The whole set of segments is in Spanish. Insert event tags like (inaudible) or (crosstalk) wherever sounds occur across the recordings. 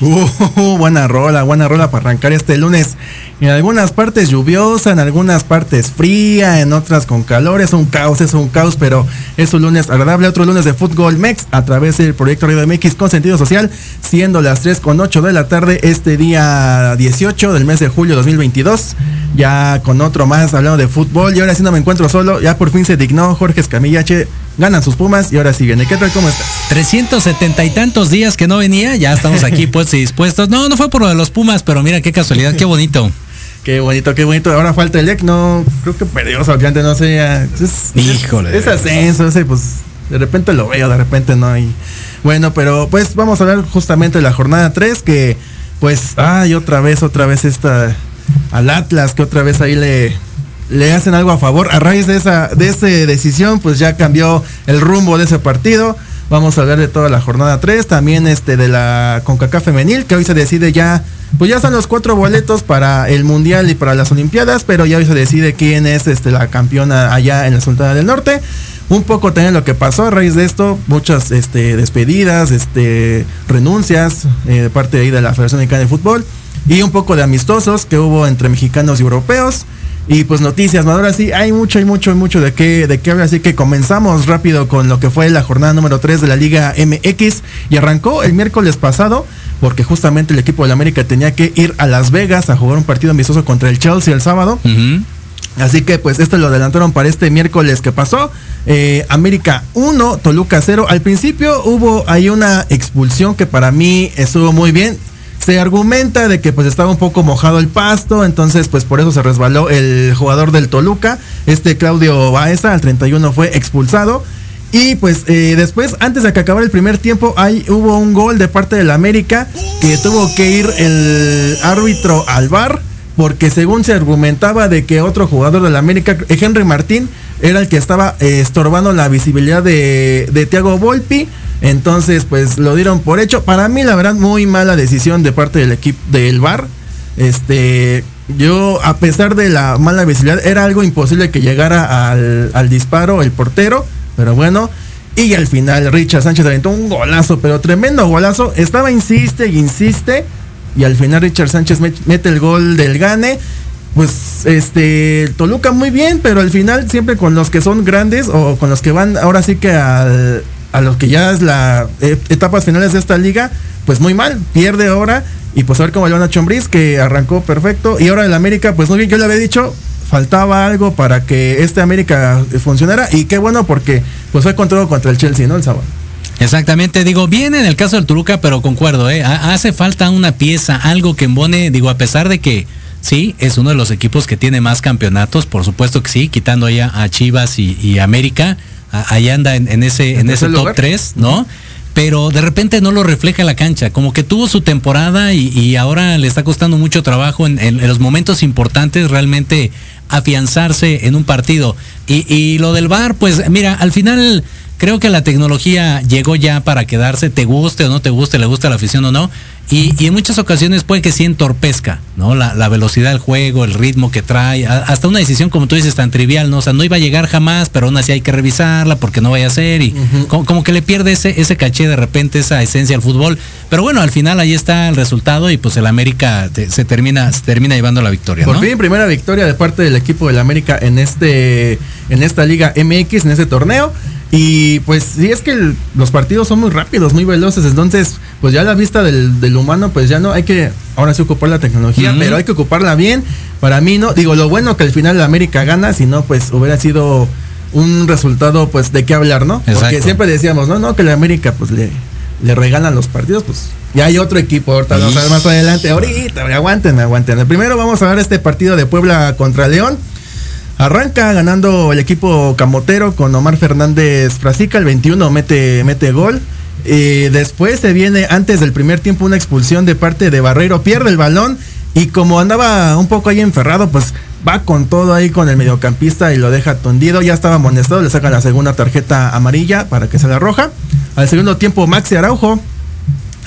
Uh, buena rola, buena rola para arrancar este lunes. En algunas partes lluviosa, en algunas partes fría, en otras con calor. Es un caos, es un caos, pero es un lunes agradable. Otro lunes de Fútbol Mex a través del proyecto Radio MX con sentido social, siendo las 3 con 8 de la tarde este día 18 del mes de julio 2022. Ya con otro más hablando de fútbol. Y ahora sí no me encuentro solo. Ya por fin se dignó Jorge Escamillache. Ganan sus pumas y ahora sí viene. ¿Qué tal? ¿Cómo estás? 370 y tantos días que no venía, ya estamos aquí (laughs) puestos y dispuestos. No, no fue por lo de los Pumas, pero mira qué casualidad, qué bonito. Qué bonito, qué bonito. Ahora falta el EC, no, creo que perdió antes no sé. Es, Híjole, Es, es ascenso, ese, pues de repente lo veo, de repente no. Y bueno, pero pues vamos a hablar justamente de la jornada 3, que pues, ay, otra vez, otra vez esta, al Atlas, que otra vez ahí le, le hacen algo a favor. A raíz de esa, de esa decisión, pues ya cambió el rumbo de ese partido. Vamos a hablar de toda la jornada 3, también este de la CONCACAF femenil, que hoy se decide ya, pues ya están los cuatro boletos para el Mundial y para las Olimpiadas, pero ya hoy se decide quién es este, la campeona allá en la Sultana del Norte. Un poco también lo que pasó a raíz de esto, muchas este, despedidas, este, renuncias eh, de parte de, ahí de la Federación Mexicana de Fútbol y un poco de amistosos que hubo entre mexicanos y europeos. Y pues noticias, ¿no? ahora sí, hay mucho, hay mucho, hay mucho de qué, de qué hablar, así que comenzamos rápido con lo que fue la jornada número 3 de la Liga MX y arrancó el miércoles pasado porque justamente el equipo de la América tenía que ir a Las Vegas a jugar un partido amistoso contra el Chelsea el sábado. Así que pues esto lo adelantaron para este miércoles que pasó. Eh, América 1, Toluca 0. Al principio hubo ahí una expulsión que para mí estuvo muy bien. Se argumenta de que pues estaba un poco mojado el pasto, entonces pues por eso se resbaló el jugador del Toluca, este Claudio Baeza, al 31 fue expulsado. Y pues eh, después, antes de que acabara el primer tiempo, ahí hubo un gol de parte del América que tuvo que ir el árbitro al bar porque según se argumentaba de que otro jugador del América, Henry Martín, era el que estaba eh, estorbando la visibilidad de, de Thiago Volpi. Entonces, pues lo dieron por hecho. Para mí, la verdad, muy mala decisión de parte del equipo del VAR. Este, yo, a pesar de la mala visibilidad, era algo imposible que llegara al, al disparo el portero. Pero bueno, y al final Richard Sánchez aventó un golazo, pero tremendo golazo. Estaba insiste y insiste. Y al final Richard Sánchez met- mete el gol del gane. Pues este Toluca muy bien, pero al final siempre con los que son grandes o con los que van ahora sí que al- a los que ya es la eh, etapas finales de esta liga, pues muy mal, pierde ahora y pues a ver cómo le van a Chombriz que arrancó perfecto y ahora el América pues muy bien, yo le había dicho faltaba algo para que este América funcionara y qué bueno porque pues fue con todo contra el Chelsea, ¿no? El sábado. Exactamente, digo, bien en el caso del Toluca, pero concuerdo, ¿eh? Ha- hace falta una pieza, algo que embone, digo, a pesar de que sí, es uno de los equipos que tiene más campeonatos, por supuesto que sí, quitando allá a Chivas y, América, ahí anda en, en ese, en ¿En ese top lugar? 3, ¿no? Pero de repente no lo refleja la cancha, como que tuvo su temporada y, y ahora le está costando mucho trabajo en, en- en los momentos importantes realmente afianzarse en un partido. Y, y lo del VAR, pues mira, al final creo que la tecnología llegó ya para quedarse, te guste o no te guste, le gusta la afición o no. Y, y en muchas ocasiones puede que sí entorpezca, ¿no? La, la velocidad del juego, el ritmo que trae, a- hasta una decisión, como tú dices, tan trivial, ¿no? O sea, no iba a llegar jamás, pero aún así hay que revisarla porque no vaya a ser. Y como, como que le pierde ese, ese caché de repente, esa esencia al fútbol. Pero bueno, al final ahí está el resultado y pues el América te- se termina, se termina llevando la victoria, Por ¿no? fin, primera victoria de parte del equipo del América en este en esta Liga MX, en este torneo. Y pues sí, es que el- los partidos son muy rápidos, muy veloces. Entonces, pues ya a la vista del, del humano, pues ya no hay que ahora sí ocupar la tecnología, pero hay que ocuparla bien. Para mí, no, digo, lo bueno que al final el América gana, si no, pues hubiera sido un resultado, pues de qué hablar, ¿no? Porque siempre decíamos, no, no, que el América, pues le, le regalan los partidos, pues ya hay otro equipo, ahorita vamos a ver más adelante, ahorita, aguanten, aguanten. Primero vamos a ver este partido de Puebla contra León. Arranca ganando el equipo camotero con Omar Fernández Frasica, el 21 mete, mete gol. Eh, después se viene antes del primer tiempo una expulsión de parte de Barreiro, pierde el balón y como andaba un poco ahí enferrado, pues va con todo ahí con el mediocampista y lo deja tondido. Ya estaba amonestado, le sacan la segunda tarjeta amarilla para que se la roja. Al segundo tiempo Maxi Araujo,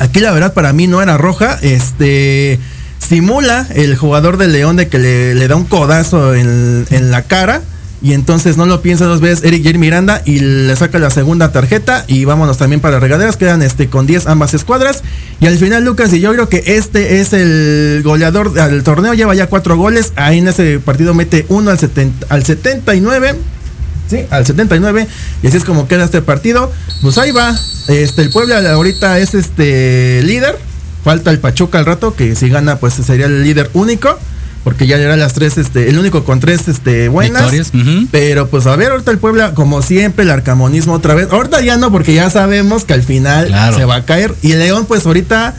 Aquí la verdad para mí no era roja. Este simula el jugador de León de que le, le da un codazo en, en la cara. Y entonces no lo piensa dos veces Eric Jair Miranda y le saca la segunda tarjeta. Y vámonos también para regaderas. Quedan este con 10 ambas escuadras. Y al final Lucas y yo creo que este es el goleador del torneo. Lleva ya cuatro goles. Ahí en ese partido mete uno al, 70, al 79. Sí, al 79. Y así es como queda este partido. Pues ahí va. Este, el Puebla ahorita es este líder. Falta el Pachuca al rato, que si gana, pues sería el líder único. Porque ya era las tres, este, el único con tres este, buenas. Pero pues a ver, ahorita el Puebla, como siempre, el arcamonismo otra vez. Ahorita ya no, porque ya sabemos que al final Claro. se va a caer. Y León, pues ahorita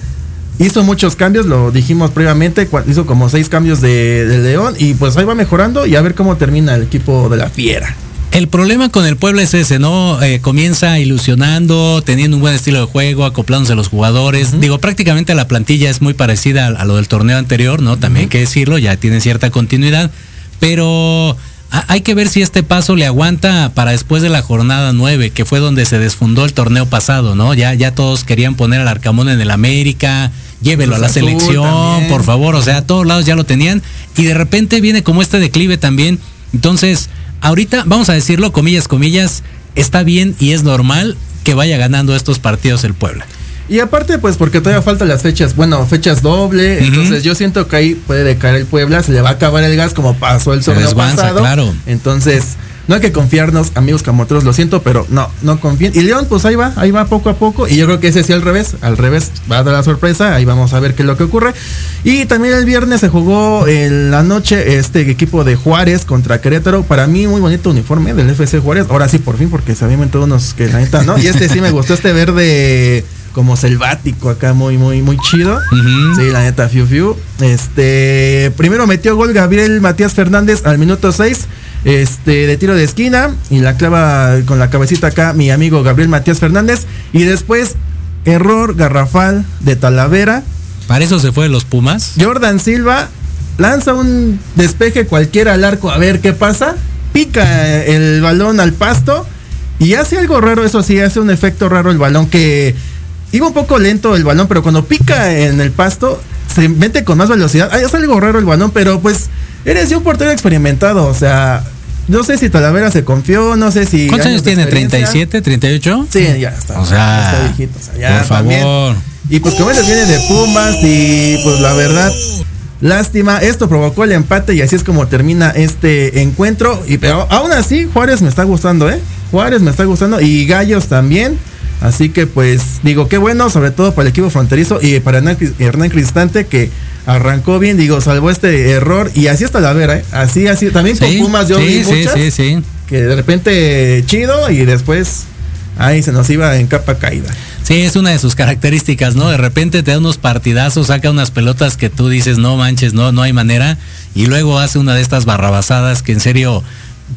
hizo muchos cambios, lo dijimos previamente, hizo como seis cambios de, de León. Y pues ahí va mejorando y a ver cómo termina el equipo de la Fiera. El problema con el Puebla es ese, ¿no? Eh, comienza ilusionando, teniendo un buen estilo de juego, acoplándose a los jugadores. Digo, prácticamente la plantilla es muy parecida a, a lo del torneo anterior, ¿no? También hay que decirlo, ya tiene cierta continuidad. Pero hay que ver si este paso le aguanta para después de la jornada 9, que fue donde se desfundó el torneo pasado, ¿no? Ya, ya todos querían poner al Arcamón en el América, llévelo a la Azul selección, también. por favor, o sea, a todos lados ya lo tenían. Y de repente viene como este declive también. Entonces, ahorita, vamos a decirlo, comillas, comillas, está bien y es normal que vaya ganando estos partidos el Puebla. Y aparte, pues porque todavía faltan las fechas, bueno, fechas doble, entonces yo siento que ahí puede decaer el Puebla, se le va a acabar el gas como pasó el torneo pasado. claro. Entonces, no hay que confiarnos, amigos camoteros, lo siento, pero no, no confíen. Y León, pues ahí va, ahí va poco a poco. Y yo creo que ese sí al revés, al revés va a dar la sorpresa, ahí vamos a ver qué es lo que ocurre. Y también el viernes se jugó en la noche este equipo de Juárez contra Querétaro. Para mí, muy bonito uniforme del FC Juárez. Ahora sí, por fin, porque sabían todos unos que la neta, ¿no? Y este sí me gustó, este verde como selvático acá, muy, muy, muy chido. Sí, la neta, fiu fiu. Este, primero metió gol Gabriel Matías Fernández al minuto 6. Este, de tiro de esquina. Y la clava con la cabecita acá mi amigo Gabriel Matías Fernández. Y después, error garrafal de Talavera. Para eso se fue de los Pumas. Jordan Silva lanza un despeje cualquiera al arco a ver qué pasa. Pica el balón al pasto. Y hace algo raro, eso sí, hace un efecto raro el balón que iba un poco lento el balón, pero cuando pica en el pasto se mete con más velocidad. Ay, hace algo raro el balón, pero pues eres ya un portero experimentado, o sea, no sé si Talavera se confió, no sé si... ¿Cuántos años tiene? experiencia. ¿37, 38? Sí, ya está. O sea, ya está viejito, o sea, ya por también. favor. Y pues como ellos vienen de Pumas y pues la verdad, lástima, esto provocó el empate y así es como termina este encuentro. Y pero aún así, Juárez me está gustando, ¿eh? Juárez me está gustando y Gallos también. Así que pues digo, qué bueno, sobre todo para el equipo fronterizo y para Hernán Cristante que arrancó bien, digo, salvó este error y así hasta la vera, ¿eh? Así, así, también con Sí, Pumas yo sí, vi sí, muchas sí, sí. que de repente chido y después ahí se nos iba en capa caída. Sí, es una de sus características, ¿no? De repente te da unos partidazos, saca unas pelotas que tú dices, no manches, no, no hay manera, y luego hace una de estas barrabasadas que en serio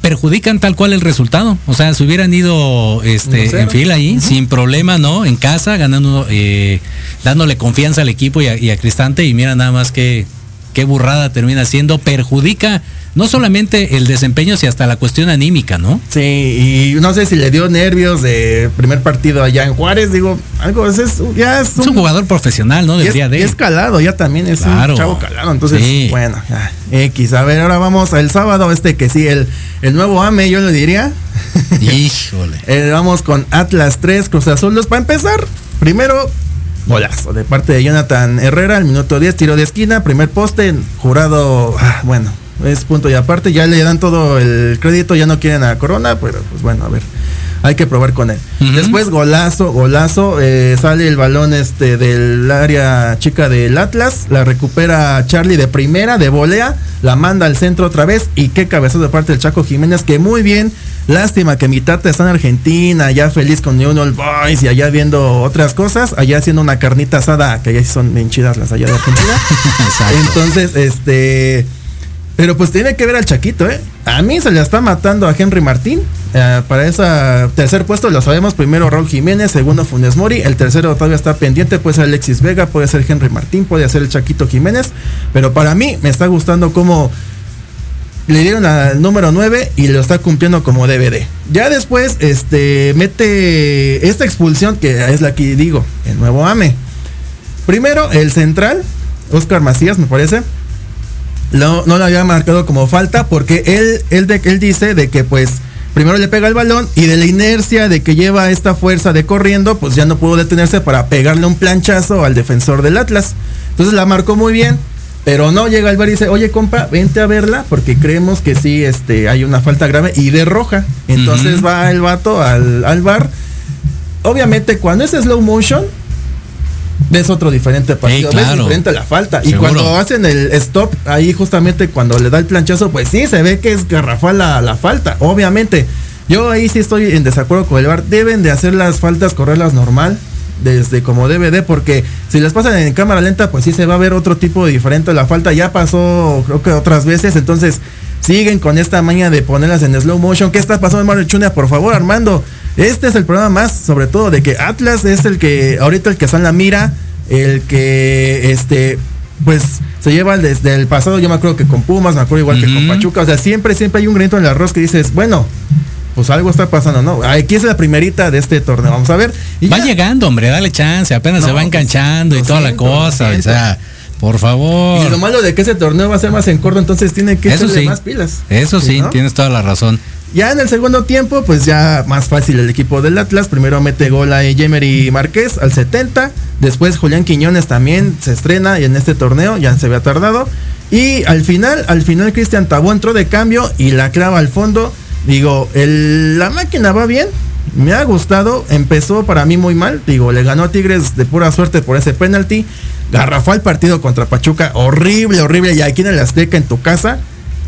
perjudican tal cual el resultado. O sea, si hubieran ido este, 1-0. en fila ahí, sin problema, ¿no? En casa, ganando, eh, dándole confianza al equipo y a, y a Cristante, y mira nada más que qué burrada termina siendo, perjudica no solamente el desempeño, sino hasta la cuestión anímica, ¿no? Sí, y no sé si le dio nervios de primer partido allá en Juárez, digo, algo, es, es- ya es Es un jugador profesional, ¿no? y es, Debería de. es calado, ya tamén es Claro. un chavo calado. Entonces, Sí. bueno, ya, X. A ver, ahora vamos al sábado, este que sí, el, el nuevo AME, yo lo diría. (laughs) Híjole. Eh, vamos con Atlas 3, Cruz Azul 2. Para empezar, primero, golazo de parte de Jonathan Herrera, el minuto 10, tiro de esquina, primer poste, jurado, ah, bueno, es punto y aparte, ya le dan todo el crédito, ya no quieren a Corona, pero pues bueno, a ver. Hay que probar con él. Después golazo, golazo, eh, sale el balón este del área chica del Atlas, la recupera Charlie de primera, de volea, la manda al centro otra vez y qué cabezazo de parte del Chaco Jiménez que muy bien. Lástima que mi tata está en Argentina, ya feliz con New Old Boys y allá viendo otras cosas, allá haciendo una carnita asada, que allá sí son bien chidas las allá de Argentina. (laughs) Entonces, este. Pero pues tiene que ver al Chaquito, ¿eh? A mí se le está matando a Henry Martín. eh, para ese tercer puesto lo sabemos. Primero Raúl Jiménez, segundo Funes Mori. El tercero todavía está pendiente. Puede ser Alexis Vega, puede ser Henry Martín, puede ser el Chaquito Jiménez. Pero para mí me está gustando cómo le dieron al número 9 y lo está cumpliendo como DVD. Ya después, este, mete esta expulsión que es la que digo, el nuevo AME. Primero, el central, Oscar Macías, me parece. No, no lo había marcado como falta porque él, él, de, él dice de que pues primero le pega el balón y de la inercia de que lleva esta fuerza de corriendo, pues ya no pudo detenerse para pegarle un planchazo al defensor del Atlas. Entonces la marcó muy bien, pero no llega el bar y dice, oye compa, vente a verla porque creemos que sí este, hay una falta grave y de roja. Entonces va el vato al, al bar. Obviamente cuando es slow motion, ves otro diferente partido, ves claro. diferente la falta. Y cuando hacen el stop, ahí justamente cuando le da el planchazo, pues sí, se ve que es garrafal la, la falta, obviamente. Yo ahí sí estoy en desacuerdo con el VAR. Deben de hacer las faltas, correrlas normal, desde como DVD, porque si las pasan en cámara lenta, pues sí se va a ver otro tipo de diferente la falta. Ya pasó, creo que otras veces, entonces siguen con esta maña de ponerlas en slow motion. ¿Qué está pasando, Mario Chunia? Por favor, Armando. Este es el problema más, sobre todo, de que Atlas es el que, ahorita el que está en la mira, el que, este, pues, se lleva desde el pasado, yo me acuerdo que con Pumas, me acuerdo igual que con. Pachuca, o sea, siempre, siempre hay un granito en el arroz que dices, bueno, pues algo está pasando, ¿no? Aquí es la primerita de este torneo, vamos a ver. Y Va ya- llegando, hombre, dale chance, apenas No, se va pues, enganchando y toda la cosa, o sea, por favor. Y lo malo de que ese torneo va a ser más en corto, entonces tiene que echarle sí. más pilas. Eso sí, ¿no? tienes toda la razón. Ya en el segundo tiempo, pues ya más fácil el equipo del Atlas. Primero mete gol a Yemery Márquez al 70. Después Julián Quiñones también se estrena y en este torneo ya se había tardado. Y al final, al final Cristian Tabó entró de cambio y la clava al fondo. Digo, el- la máquina va bien. Me ha gustado. Empezó para mí muy mal. Digo, le ganó a Tigres de pura suerte por ese penalti. Garrafó el partido contra Pachuca. Horrible, horrible. Y aquí en el Azteca, en tu casa.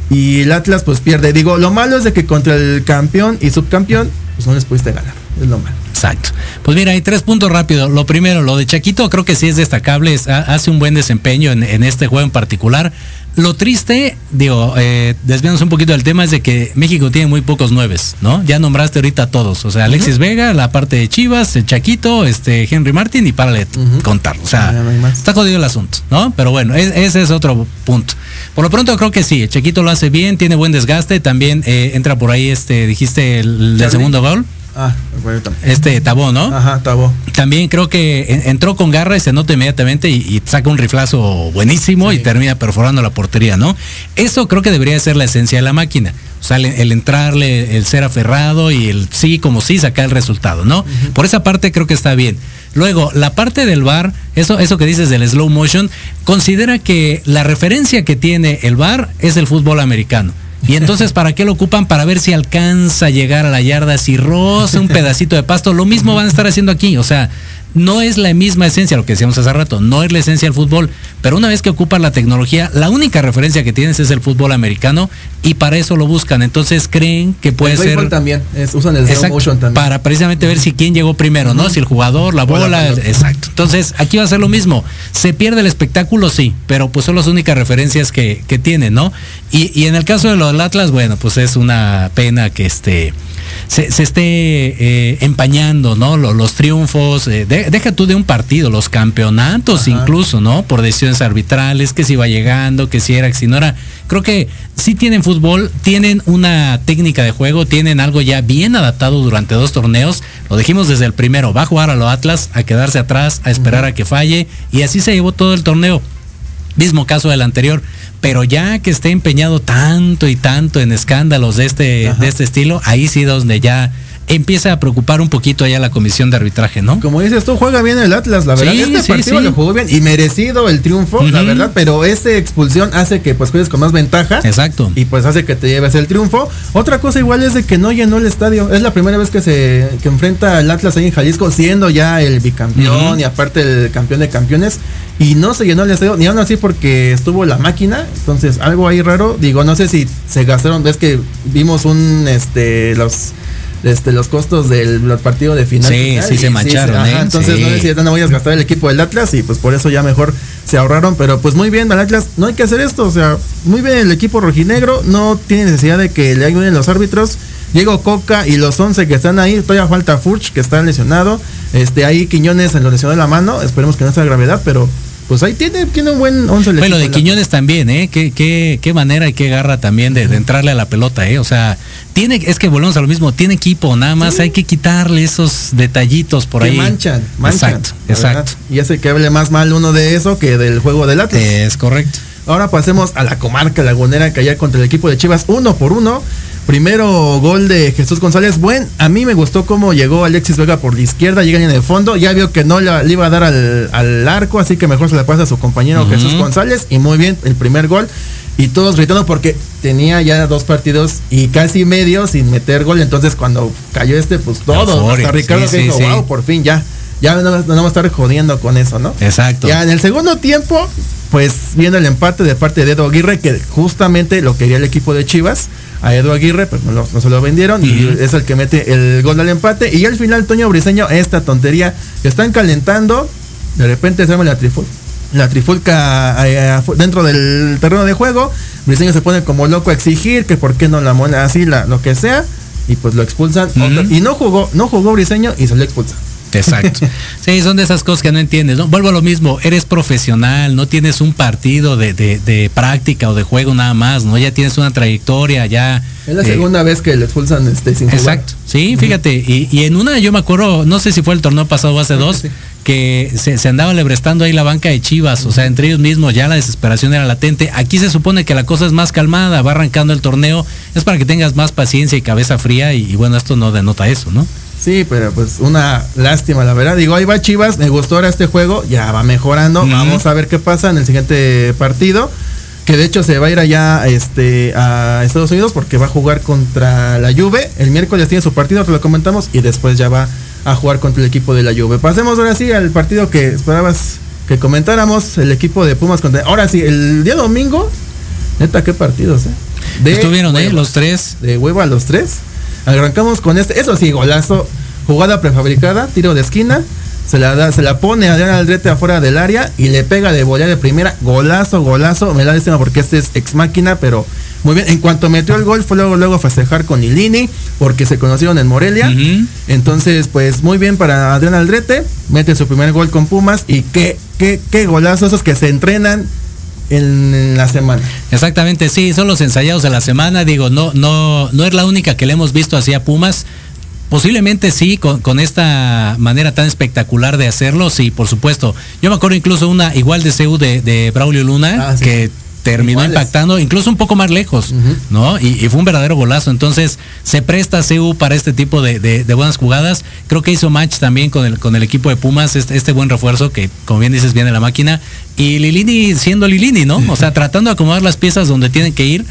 Y el Atlas pues pierde. Digo, lo malo es de que contra el campeón y subcampeón, pues no les pudiste ganar. Es lo malo. Exacto. Pues mira, hay tres puntos rápidos. Lo primero, lo de Chaquito creo que sí es destacable, es- ha- hace un buen desempeño en este juego en particular. Lo triste, digo, eh, desviándonos un poquito del tema, es de que México tiene muy pocos nueves, ¿no? Ya nombraste ahorita a todos. O sea, Alexis Vega, la parte de Chivas, el Chaquito, este Henry Martin y párale de contar. O sea, no está jodido el asunto, ¿no? Pero bueno, es- ese es otro punto. Por lo pronto creo que sí, el Chaquito lo hace bien, tiene buen desgaste, también eh, entra por ahí, este, dijiste el, Charlie. segundo gol, Ah, bueno, este Tabó, ¿no? Ajá, tabó. También creo que en- entró con garra y se nota inmediatamente y, y saca un riflazo buenísimo y termina perforando la portería, ¿no? Eso creo que debería ser la esencia de la máquina. O sea, el, el entrarle, el ser aferrado y el sí como sí sacar el resultado, ¿no? Por esa parte creo que está bien. Luego, la parte del bar, eso, eso que dices del slow motion, considera que la referencia que tiene el bar es el fútbol americano. Y entonces, ¿para qué lo ocupan? Para ver si alcanza a llegar a la yarda, si roza un pedacito de pasto. Lo mismo van a estar haciendo aquí. O sea, no es la misma esencia, lo que decíamos hace rato, no es la esencia del fútbol. Pero una vez que ocupan la tecnología, la única referencia que tienes es el fútbol americano y para eso lo buscan. Entonces creen que puede el ser... también. Es, usan el slow motion también. para precisamente ver si quién llegó primero, ¿no? Si el jugador, la bola, exacto. Entonces, aquí va a ser lo mismo. Se pierde el espectáculo, sí, pero pues son las únicas referencias que, que tienen, ¿no? Y, y en el caso de lo del Atlas, bueno, pues es una pena que este se, se esté eh, empañando, ¿no? Lo- Los, triunfos, eh, de- deja tú de un partido, los campeonatos Ajá. incluso, ¿no? Por decisiones arbitrales, que si iba llegando, que si era, que si no era. Creo que sí tienen fútbol, tienen una técnica de juego, tienen algo ya bien adaptado durante dos torneos. Lo dijimos desde el primero, va a jugar a los Atlas, a quedarse atrás, a esperar a que falle, y así se llevó todo el torneo. Mismo caso del anterior. Pero ya que esté empeñado tanto y tanto en escándalos de este, Ajá. de este estilo, ahí sí donde ya empieza a preocupar un poquito ya la comisión de arbitraje, ¿no? Como dices tú, juega bien el Atlas, la verdad. Sí, este sí, partido sí. lo jugó bien y merecido el triunfo, la verdad. Pero esa expulsión hace que pues juegues con más ventaja. Exacto. Y pues hace que te lleves el triunfo. Otra cosa igual es de que no llenó el estadio. Es la primera vez que se que enfrenta al Atlas ahí en Jalisco, siendo ya el bicampeón y aparte el campeón de campeones. Y no se llenó el estadio, ni aún así porque estuvo la máquina. Entonces, algo ahí raro. Digo, no sé si se gastaron. Ves que vimos un este los este, los costos del partido de final. Sí, final, sí se mancharon, ajá, ¿eh? Entonces Sí. no si no voy a gastar el equipo del Atlas y pues por eso ya mejor se ahorraron. Pero pues muy bien, el Atlas, no hay que hacer esto. O sea, muy bien el equipo rojinegro, no tiene necesidad de que le ayuden los árbitros. Diego Coca y los 11 que están ahí, todavía falta Furch que está lesionado. Este, ahí Quiñones en lo lesionó de la mano, esperemos que no sea gravedad, pero pues ahí tiene, tiene un buen 11 el Bueno, de. Quiñones también, ¿eh? Qué, qué, qué manera y qué garra también de, de entrarle a la pelota, ¿eh? O sea, tiene, es que volvemos a lo mismo, tiene equipo, nada más hay que quitarle esos detallitos por que ahí. manchan, manchan. Exacto, exacto. verdad. Y hace que hable más mal uno de eso que del juego del Atlas. Es correcto. Ahora pasemos a la comarca lagunera que allá contra el equipo de Chivas, uno por uno. Primero gol de Jesús González. Buen, a mí me gustó cómo llegó Alexis Vega por la izquierda, llega en el fondo. Ya vio que no la- le iba a dar al, al arco, así que mejor se la pasa a su compañero. Jesús González. Y muy bien, el primer gol. Y todos gritando porque tenía ya dos partidos y casi medio sin meter gol. Entonces cuando cayó este, pues todos. Euforia, Hasta Ricardo sí, dijo, sí. wow, por fin ya. Ya no, no vamos a estar jodiendo con eso, ¿no? Exacto. Ya en el segundo tiempo, pues viendo el empate de parte de Edo Aguirre, que justamente lo quería el equipo de Chivas. A Edo Aguirre, pues no, no se lo vendieron y es el que mete el gol al empate. Y al final, Toño Briseño, esta tontería que están calentando, de repente se llama la trifulca. La trifulca eh, dentro del terreno de juego. Briseño se pone como loco a exigir que por qué no la mona así, la, lo que sea. Y pues lo expulsan. Y no jugó, no jugó Briseño y se lo expulsa. Exacto. (laughs) Sí, son de esas cosas que no entiendes. ¿no? Vuelvo a lo mismo, eres profesional, no tienes un partido de, de- de práctica o de juego nada más, ¿no? Ya tienes una trayectoria, ya. Es la eh, segunda vez que le expulsan este sin jugar. Exacto, sí, fíjate, y, y en una yo me acuerdo, no sé si fue el torneo pasado o hace Creo que dos, sí. que se, se andaba lebrestando ahí la banca de Chivas, o sea, entre ellos mismos ya la desesperación era latente. Aquí se supone que la cosa es más calmada, va arrancando el torneo, es para que tengas más paciencia y cabeza fría, y, y bueno, esto no denota eso, ¿no? Sí, pero pues una lástima, la verdad. Digo, ahí va Chivas, me gustó ahora este juego, ya va mejorando. Vamos a ver qué pasa en el siguiente partido. Que de hecho se va a ir allá este, a Estados Unidos porque va a jugar contra la Juve. El miércoles tiene su partido, te lo comentamos, y después ya va a jugar contra el equipo de la Juve. Pasemos ahora sí al partido que esperabas que comentáramos, el equipo de Pumas contra... Ahora sí, el día domingo, neta, qué partidos, eh. De Estuvieron, ¿eh? Los tres. de hueva a los tres. Arrancamos con este, eso sí, golazo, jugada prefabricada, tiro de esquina, se la da, se la pone a Adrián Aldrete afuera del área y le pega de volea de primera, golazo, golazo, me da lástima porque este es ex máquina, pero muy bien. En cuanto metió el gol, fue luego, luego festejar con Ilini, porque se conocieron en Morelia. Entonces, pues muy bien para Adrián Aldrete, mete su primer gol con Pumas y qué, qué, qué golazo esos que se entrenan en, la semana. Exactamente, sí, son los ensayados de la semana. Digo, no, no, no es la única que le hemos visto así a Pumas. Posiblemente sí, con, con esta manera tan espectacular de hacerlo, sí, por supuesto. Yo me acuerdo incluso una igual de CEU de, de Braulio Luna, Ah, sí. que terminó Iguales. impactando incluso un poco más lejos. ¿no? Y, y fue un verdadero golazo. Entonces, se presta CEU para este tipo de, de- de buenas jugadas. Creo que hizo match también con el, con el equipo de Pumas, este, este buen refuerzo que, como bien dices, viene la máquina. Y Lilini siendo Lilini, ¿no? O sea, tratando de acomodar las piezas donde tienen que ir.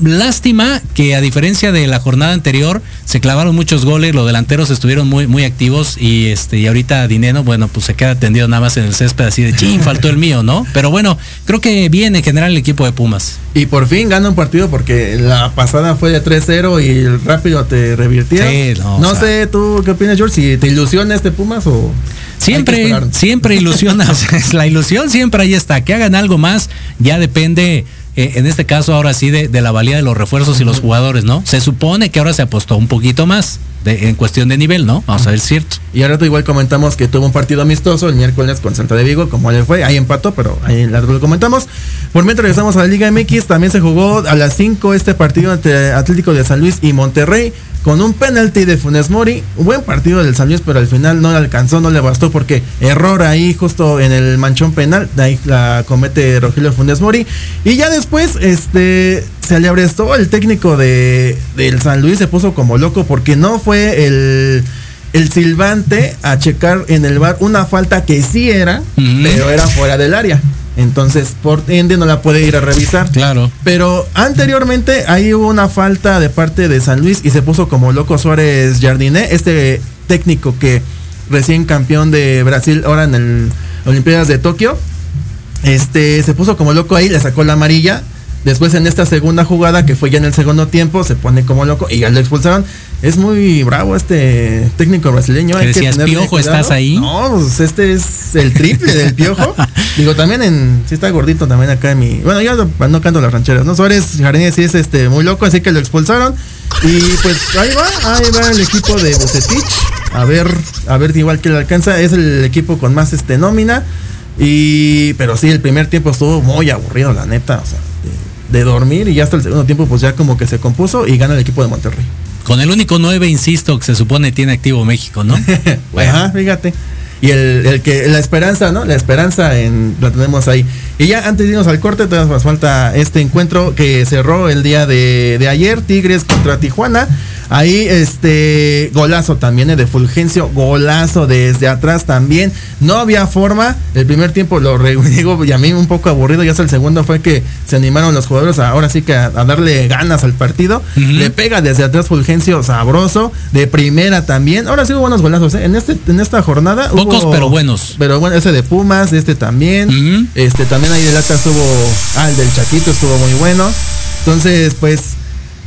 Lástima que a diferencia de la jornada anterior se clavaron muchos goles, los delanteros estuvieron muy muy activos y este y ahorita Dineno, bueno, pues se queda tendido nada más en el césped así de chin, faltó el mío, ¿no? Pero bueno, creo que bien en general el equipo de Pumas. Y por fin gana un partido porque la pasada fue de 3-0 y rápido te revirtieron. Sí, no, no o sea- sé, tú qué opinas, George, si te ilusiona este Pumas o... Siempre, siempre ilusiona, o sea, es (laughs) (laughs) la ilusión siempre ahí está, que hagan algo más, ya depende eh, en este caso ahora sí de, de la valía de los refuerzos y los jugadores, ¿no? Se supone que ahora se apostó un poquito más en cuestión de nivel, ¿no? Vamos a ver cierto. Y rato igual comentamos que tuvo un partido amistoso el miércoles con Santa de Vigo, como le fue, ahí empató, pero ahí lo comentamos. Por mientras regresamos a la Liga MX, también se jugó a las 5 este partido entre Atlético de San Luis y Monterrey. Con un penalti de Funes Mori, un buen partido del San Luis, pero al final no le alcanzó, no le bastó porque error ahí justo en el manchón penal, de ahí la comete Rogelio Funes Mori. Y ya después, este, se le abrestó el técnico de, del San Luis, se puso como loco porque no fue el, el silbante a checar en el bar una falta que sí era, pero era fuera del área. Entonces, por ende, no la puede ir a revisar. Claro. Pero anteriormente ahí hubo una falta de parte de San Luis y se puso como loco Suárez Jardiné, este técnico que recién campeón de Brasil ahora en el Olimpiadas de Tokio. Este se puso como loco ahí, le sacó la amarilla. Después en esta segunda jugada, que fue ya en el segundo tiempo, se pone como loco y ya lo expulsaron. Es muy bravo este técnico brasileño. ¿Qué hay que decías, tenerle Piojo, cuidado. estás ahí? No, pues este es el triple del piojo. (laughs) Digo, también en. Sí está gordito también acá en mi. Bueno, yo no, no canto las rancheras, ¿no? Suárez Jardines sí es este muy loco, así que lo expulsaron. Y pues ahí va, ahí va el equipo de Bucetich. A ver, a ver si igual que le alcanza. Es el equipo con más este nómina. Y. Pero sí, el primer tiempo estuvo muy aburrido, la neta. O sea, de, dormir. Y ya hasta el segundo tiempo, pues ya como que se compuso y gana el equipo de Monterrey. Con el único 9, insisto, que se supone tiene activo México, ¿no? (laughs) Ajá, fíjate. Y el, el que, la esperanza, ¿no? La esperanza en, la tenemos ahí. Y ya antes de irnos al corte, todavía nos falta este encuentro que cerró el día de, de ayer, Tigres contra Tijuana. Ahí, este, golazo también eh, de Fulgencio, golazo desde atrás también. No había forma. El primer tiempo lo (laughs) digo, y a mí un poco aburrido. Ya hasta el segundo fue que se animaron los jugadores a- ahora sí que a, a darle ganas al partido. Le pega desde atrás Fulgencio sabroso, de primera también. Ahora sí hubo buenos golazos, ¿eh? En este, en esta jornada. Pocos, hubo- pero buenos. Pero bueno, ese de Pumas, este también. Este también ahí de lata estuvo. Ah, el del Chaquito estuvo muy bueno. Entonces, pues,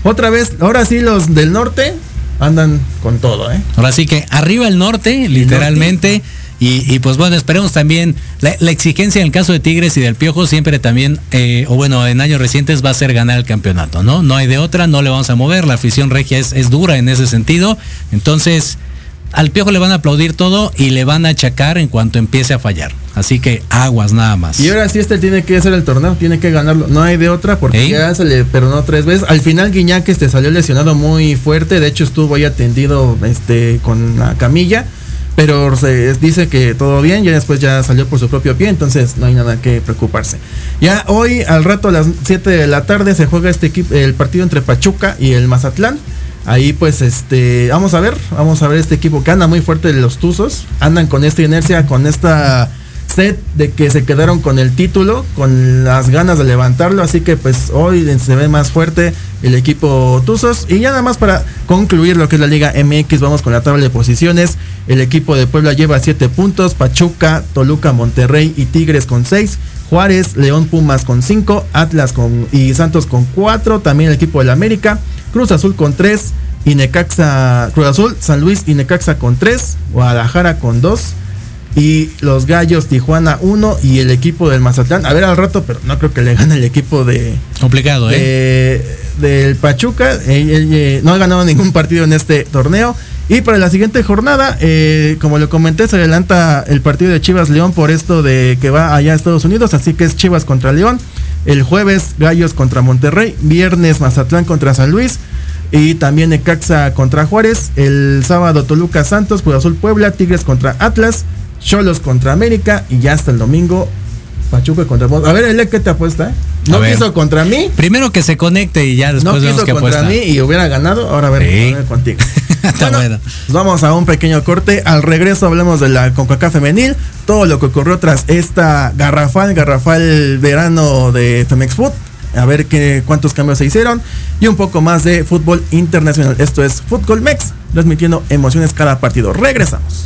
otra vez, ahora sí los del norte andan con todo, ¿eh? Ahora sí que arriba el norte, literalmente. Y, y, pues bueno, esperemos también la, la exigencia en el caso de Tigres y del Piojo siempre también, eh, o bueno, en años recientes va a ser ganar el campeonato, ¿no? No hay de otra, no le vamos a mover, la afición regia es, es dura en ese sentido. Entonces, al Piojo le van a aplaudir todo y le van a achacar en cuanto empiece a fallar. Así que aguas nada más. Y ahora sí este tiene que hacer el torneo, tiene que ganarlo. No hay de otra porque ¿Eh? ya se le perdonó tres veces. Al final Guiñac este salió lesionado muy fuerte, de hecho estuvo ahí atendido este con la camilla, pero se dice que todo bien, ya después ya salió por su propio pie, entonces no hay nada que preocuparse. Ya hoy al rato a las 7 de la tarde se juega este equipo el partido entre Pachuca y el Mazatlán. Ahí pues este, vamos a ver, vamos a ver este equipo que anda muy fuerte de los Tuzos, andan con esta inercia, con esta set de que se quedaron con el título, con las ganas de levantarlo, así que pues hoy se ve más fuerte el equipo Tuzos. Y ya nada más para concluir lo que es la Liga MX, vamos con la tabla de posiciones, el equipo de Puebla lleva 7 puntos, Pachuca, Toluca, Monterrey y Tigres con 6, Juárez, León, Pumas con 5, Atlas con y Santos con 4, también el equipo del América, Cruz Azul con 3, y Necaxa, Cruz Azul, San Luis y Necaxa con 3, Guadalajara con 2, y los Gallos Tijuana 1 y el equipo del Mazatlán. A ver al rato, pero no creo que le gane el equipo de, Complicado, ¿eh? de- del Pachuca. Eh, eh, eh, no ha ganado ningún partido en este torneo. Y para la siguiente jornada, eh, como lo comenté, se adelanta el partido de Chivas León por esto de que va allá a Estados Unidos. Así que es Chivas contra León. El jueves Gallos contra Monterrey. Viernes Mazatlán contra San Luis. Y también Necaxa contra Juárez. El sábado Toluca Santos, Cruz Azul Puebla, Tigres contra Atlas, Cholos contra América. Y ya hasta el domingo Pachuca contra Mon- A ver, el ¿qué te apuesta? A No ver. quiso contra mí. Primero que se conecte y ya No después vemos quiso qué contra apuesta. mí y hubiera ganado. Ahora a ver, Sí. a ver contigo. (laughs) Está bueno. pues vamos a un pequeño corte. Al regreso hablamos de la CONCACAF femenil, todo lo que ocurrió tras esta garrafal, garrafal verano de Femex Food. A ver qué, cuántos cambios se hicieron y un poco más de fútbol internacional. Esto es Fútbol Mex, transmitiendo emociones cada partido. Regresamos.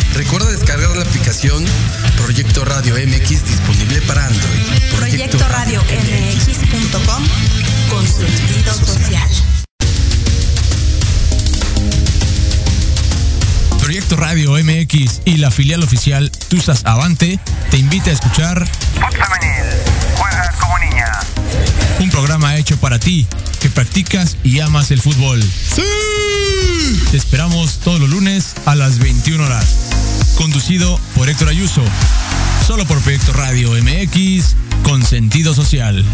Recuerda descargar la aplicación Proyecto Radio MX disponible para Android. Proyecto Radio MX.com con sentido social. Proyecto Radio MX y la filial oficial Tusas Avante te invita a escuchar Juegas como niña. un programa hecho para ti practicas y amas el fútbol. ¡Sí! Te esperamos todos los lunes a las 21 horas. Conducido por Héctor Ayuso. Solo por Proyecto Radio MX con sentido social.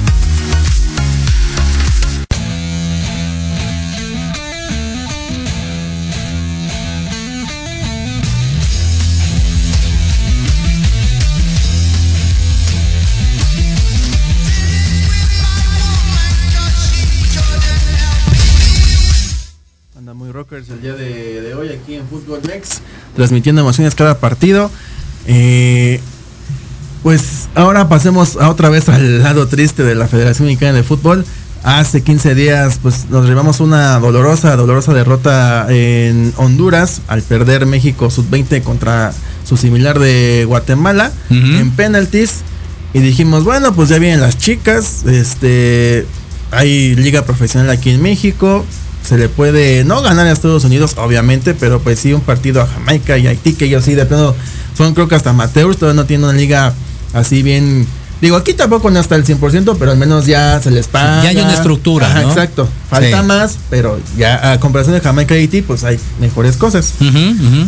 Rockers el día de, de hoy aquí en Fútbol Next, transmitiendo emociones cada partido. Eh, pues ahora pasemos a otra vez al lado triste de la Federación Mexicana de Fútbol. Hace 15 días pues nos llevamos una dolorosa, dolorosa derrota en Honduras al perder México sub-20 contra su similar de Guatemala en penalties. Y dijimos, bueno, pues ya vienen las chicas, este hay liga profesional aquí en México, se le puede no ganar a Estados Unidos, obviamente, pero pues sí un partido a Jamaica y Haití, que ellos sí de plano son creo que hasta amateurs, todavía no tienen una liga así bien. Digo, aquí tampoco no está el 100%, pero al menos ya se les paga. Ya hay una estructura, Ajá, ¿no? Exacto. Falta Sí. más, pero ya a comparación de Jamaica y Haití, pues hay mejores cosas.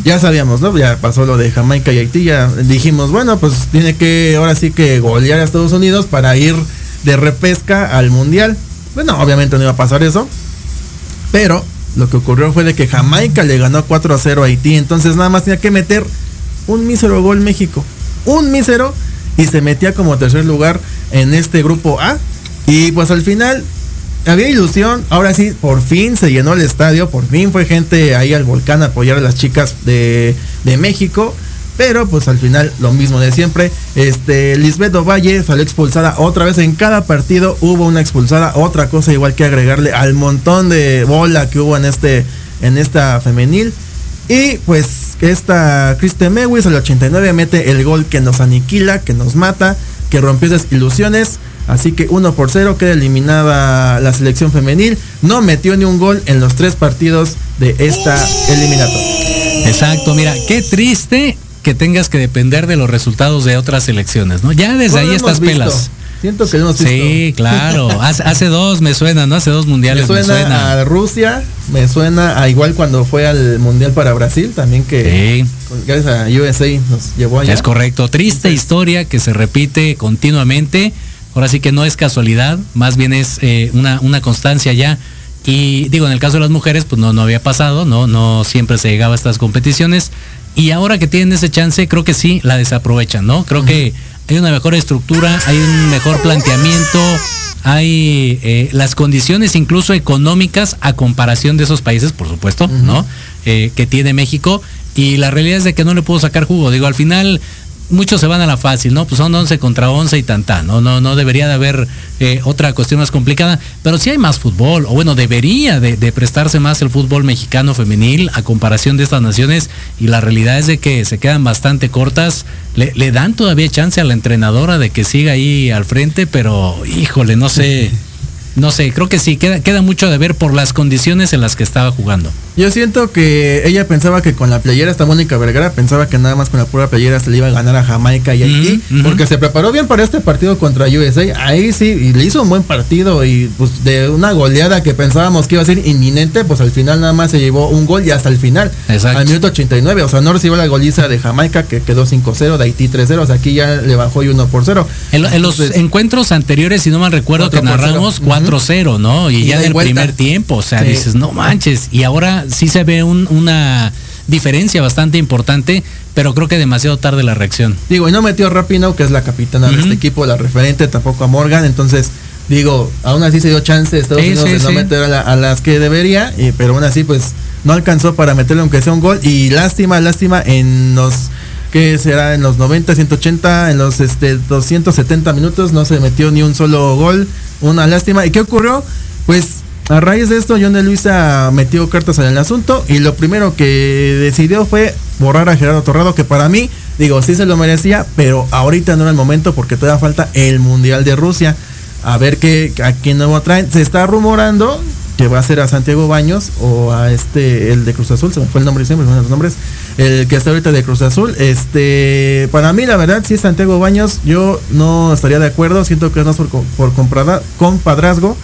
Ya sabíamos, ¿no? Ya pasó lo de Jamaica y Haití, ya dijimos, bueno, pues tiene que ahora sí que golear a Estados Unidos para ir de repesca al Mundial. Bueno, obviamente no iba a pasar eso, pero lo que ocurrió fue de que Jamaica le ganó 4 a 0 a Haití, entonces nada más tenía que meter un mísero gol México, un mísero y se metía como tercer lugar en este grupo A. Y pues al final había ilusión, ahora sí, por fin se llenó el estadio, por fin fue gente ahí al volcán a apoyar a las chicas de, de México, pero pues al final lo mismo de siempre. Este, Lisbeth Ovalle salió expulsada otra vez en cada partido, hubo una expulsada, otra cosa igual que agregarle al montón de bola que hubo en este, en esta femenil. Y pues esta Kristen Mewis al 89 mete el gol que nos aniquila, que nos mata, que rompió esas ilusiones. Así que 1 por 0 queda eliminada la selección femenil. No metió ni un gol en los tres partidos de esta eliminatoria. Exacto, mira, qué triste que tengas que depender de los resultados de otras selecciones, ¿no? Ya desde No ahí estás visto. pelas. Siento que hemos Sí, claro. (laughs) Hace, hace dos me suena, ¿no? Hace dos mundiales me suena, suena. a Rusia, me suena a igual cuando fue al Mundial para Brasil, también que con- gracias a USA nos llevó allá. Es correcto. Triste historia que se repite continuamente. Ahora sí que no es casualidad, más bien es eh, una, una constancia ya Y digo, en el caso de las mujeres, pues no, no había pasado, ¿no? No siempre se llegaba a estas competiciones. Y ahora que tienen ese chance, creo que sí la desaprovechan, ¿no? Creo que hay una mejor estructura, hay un mejor planteamiento, hay eh, las condiciones incluso económicas a comparación de esos países, por supuesto, ¿no? Eh, que tiene México. Y la realidad es de que no le puedo sacar jugo. Digo, al final muchos se van a la fácil, ¿no? Pues son 11 contra 11 y tanta, ¿no? No, no debería de haber eh, otra cuestión más complicada, pero sí hay más fútbol, o bueno, debería de, de prestarse más el fútbol mexicano femenil a comparación de estas naciones y la realidad es de que se quedan bastante cortas, le, le dan todavía chance a la entrenadora de que siga ahí al frente, pero híjole, no sé. (laughs) No sé, creo que sí, queda, queda mucho de ver por las condiciones en las que estaba jugando. Yo siento que ella pensaba que con la playera, esta Mónica Vergara, pensaba que nada más con la pura playera se le iba a ganar a Jamaica y Haití, porque se preparó bien para este partido contra USA. Ahí sí, y le hizo un buen partido y pues de una goleada que pensábamos que iba a ser inminente, pues al final nada más se llevó un gol y hasta el final, Exacto. al minuto 89. O sea, no recibió la goliza de Jamaica que quedó 5-0, de Haití 3-0, o sea, aquí ya le bajó y 1 por 0. En, lo- en los encuentros anteriores, si no mal recuerdo, que 4 por narramos 0. 4-0, ¿no? Y ya del vuelta. primer tiempo, o sea, Sí. dices, no manches. Y ahora sí se ve un- una diferencia bastante importante, pero creo que demasiado tarde la reacción. Digo, y no metió a Rapinoe, que es la capitana de Ujú. este equipo, la referente, tampoco a Morgan, entonces digo, aún así se dio chance a Estados Sí, Unidos sí, de no sí. meter a, la- a las que debería, y- pero aún así pues no alcanzó para meterle aunque sea un gol y lástima, lástima en los que será en los 90, 180, en los este 270 minutos no se metió ni un solo gol, una lástima. ¿Y qué ocurrió? Pues a raíz de esto, John de Luisa metió cartas en el asunto y lo primero que decidió fue borrar a Gerardo Torrado, que para mí, digo, sí se lo merecía, pero ahorita no era el momento porque todavía falta el Mundial de Rusia. A ver qué, a quién nuevo traen. Se está rumorando que va a ser a Santiago Baños o a este, el de Cruz Azul, se me fue el nombre siempre, los nombres, el que está ahorita de Cruz Azul. Este, para mí, la verdad, si es Santiago Baños, yo no estaría de acuerdo, siento que es más por, por comprada- compadrazgo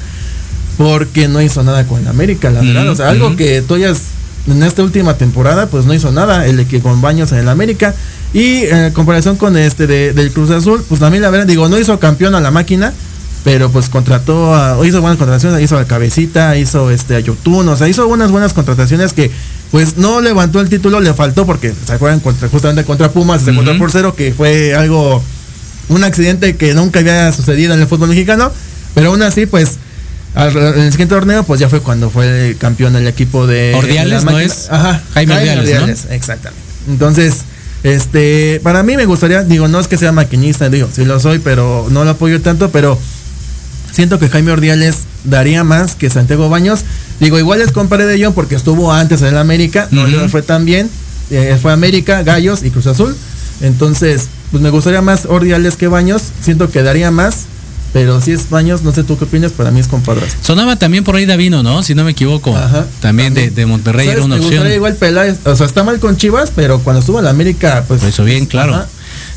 porque no hizo nada con el América, la verdad. O sea, algo que tú hayas en esta última temporada, pues no hizo nada, el que con Baños en el América. Y en comparación con este de, del Cruz Azul, pues también la verdad, digo, no hizo campeón a la máquina, pero pues contrató a, hizo buenas contrataciones, hizo a Cabecita, hizo este a Yotun, o sea, hizo unas buenas contrataciones que pues no levantó el título, le faltó porque se acuerdan contra, justamente contra Pumas, se encontró por cero, que fue algo, un accidente que nunca había sucedido en el fútbol mexicano, pero aún así, pues al- en el siguiente torneo, pues ya fue cuando fue campeón el equipo de Ordiales, ¿no es? Ajá, Jaime Ordiales, exactamente. Entonces, este, para mí me gustaría, digo, no es que sea maquinista, digo, sí lo soy, pero no lo apoyo tanto, pero siento que Jaime Ordiales daría más que Santiago Baños. Digo, igual es compadre de John porque estuvo antes en el América, no fue tan bien. eh, fue América, Gallos y Cruz Azul. Entonces, pues me gustaría más Ordiales que Baños. Siento que daría más. Pero si es Baños, no sé tú qué opinas, para mí es compadre. Sonaba también por ahí Davino, ¿no? Si no me equivoco. Ajá, también, De, de Monterrey era una me opción. igual Peláez. O sea, está mal con Chivas, pero cuando estuvo en la América, pues. Lo hizo bien, claro. Ajá.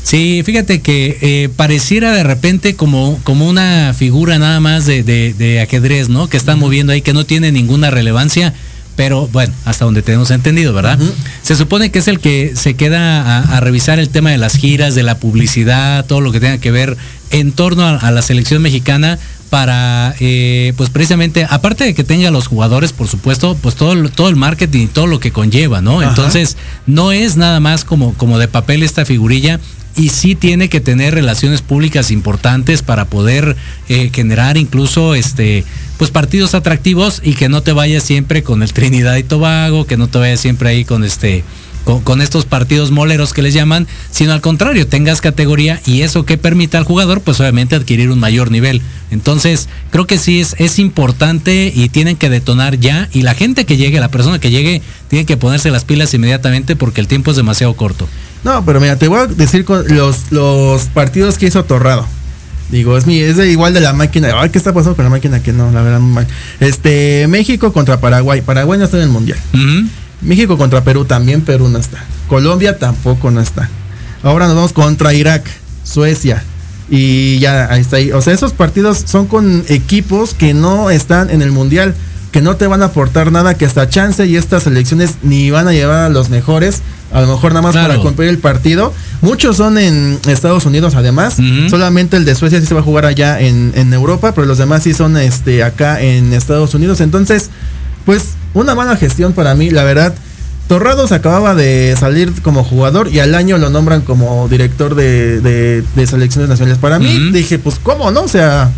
Sí, fíjate que eh, pareciera de repente como, como una figura nada más de, de- de ajedrez, ¿no? Que están moviendo ahí, que no tiene ninguna relevancia, pero bueno, hasta donde tenemos entendido, ¿verdad? Se supone que es el que se queda a, a revisar el tema de las giras, de la publicidad, todo lo que tenga que ver en torno a, a la selección mexicana para, eh, pues precisamente, aparte de que tenga los jugadores, por supuesto, pues todo, el- todo el marketing y todo lo que conlleva, ¿no? Ajá. Entonces, no es nada más como, como de papel esta figurilla y sí tiene que tener relaciones públicas importantes para poder eh, generar incluso este pues partidos atractivos y que no te vayas siempre con el Trinidad y Tobago, que no te vayas siempre ahí con este con, estos partidos moleros que les llaman, sino al contrario, tengas categoría y eso que permita al jugador, pues obviamente adquirir un mayor nivel. Entonces, creo que sí es, es importante y tienen que detonar ya y la gente que llegue, la persona que llegue, tiene que ponerse las pilas inmediatamente porque el tiempo es demasiado corto. No, pero mira, te voy a decir con los, los partidos que hizo Torrado. Digo, es mi, es de igual de la máquina. Ay, ¿qué está pasando con la máquina? Que no, la verdad, muy mal. Este, México contra Paraguay. Paraguay no está en el mundial. México contra Perú también, Perú no está. Colombia tampoco no está. Ahora nos vamos contra Irak, Suecia. Y ya, ahí está ahí. O sea, esos partidos son con equipos que no están en el mundial. Que no te van a aportar nada, que hasta chance y estas selecciones ni van a llevar a los mejores, a lo mejor nada más Claro. para cumplir el partido. Muchos son en Estados Unidos además, solamente el de Suecia sí se va a jugar allá en, en Europa, pero los demás sí son este acá en Estados Unidos. Entonces, pues una mala gestión para mí, la verdad. Torrados acababa de salir como jugador y al año lo nombran como director de, de- de selecciones nacionales. Para mí, dije, pues, ¿cómo no? O sea,